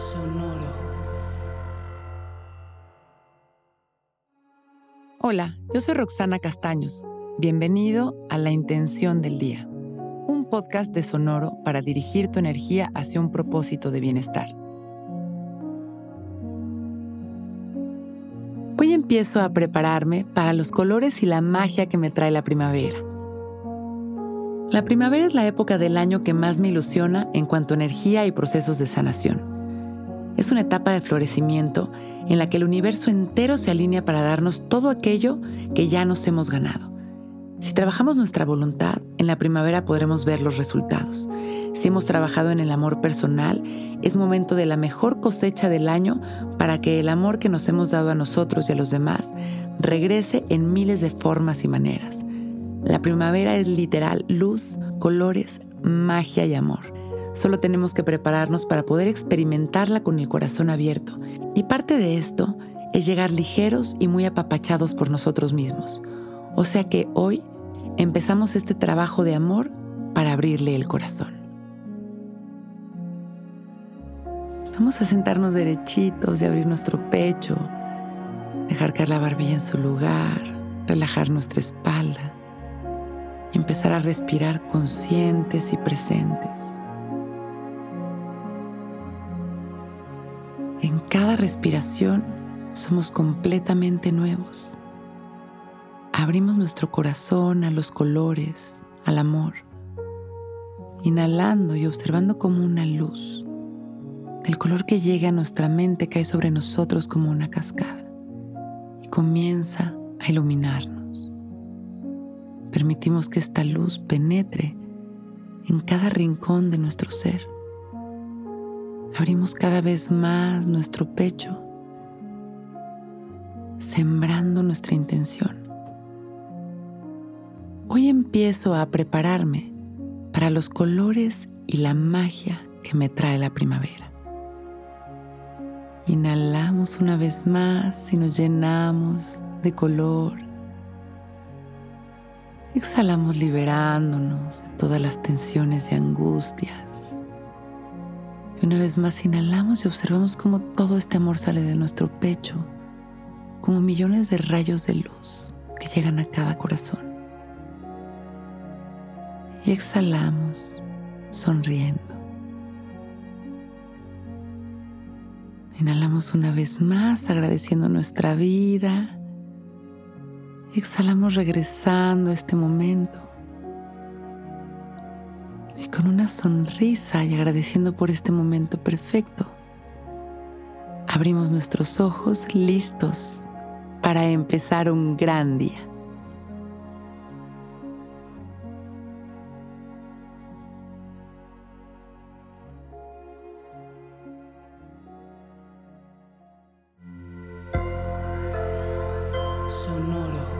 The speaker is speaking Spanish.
Sonoro. Hola, yo soy Roxana Castaños. Bienvenido a La Intención del Día, un podcast de Sonoro para dirigir tu energía hacia un propósito de bienestar. Hoy empiezo a prepararme para los colores y la magia que me trae la primavera. La primavera es la época del año que más me ilusiona en cuanto a energía y procesos de sanación. Es una etapa de florecimiento en la que el universo entero se alinea para darnos todo aquello que ya nos hemos ganado. Si trabajamos nuestra voluntad, en la primavera podremos ver los resultados. Si hemos trabajado en el amor personal, es momento de la mejor cosecha del año para que el amor que nos hemos dado a nosotros y a los demás regrese en miles de formas y maneras. La primavera es literal luz, colores, magia y amor. Solo tenemos que prepararnos para poder experimentarla con el corazón abierto. Y parte de esto es llegar ligeros y muy apapachados por nosotros mismos. O sea que hoy empezamos este trabajo de amor para abrirle el corazón. Vamos a sentarnos derechitos y abrir nuestro pecho, dejar caer la barbilla en su lugar, relajar nuestra espalda y empezar a respirar conscientes y presentes. En cada respiración somos completamente nuevos. Abrimos nuestro corazón a los colores, al amor, inhalando y observando como una luz. El color que llega a nuestra mente cae sobre nosotros como una cascada y comienza a iluminarnos. Permitimos que esta luz penetre en cada rincón de nuestro ser. Abrimos cada vez más nuestro pecho, sembrando nuestra intención. Hoy empiezo a prepararme para los colores y la magia que me trae la primavera. Inhalamos una vez más y nos llenamos de color Exhalamos liberándonos de todas las tensiones y angustias. Y una vez más inhalamos y observamos cómo todo este amor sale de nuestro pecho, como millones de rayos de luz que llegan a cada corazón. Y exhalamos sonriendo. Inhalamos una vez más agradeciendo nuestra vida Exhalamos regresando a este momento. Y con una sonrisa y agradeciendo por este momento perfecto, abrimos nuestros ojos listos para empezar un gran día. Sonoro.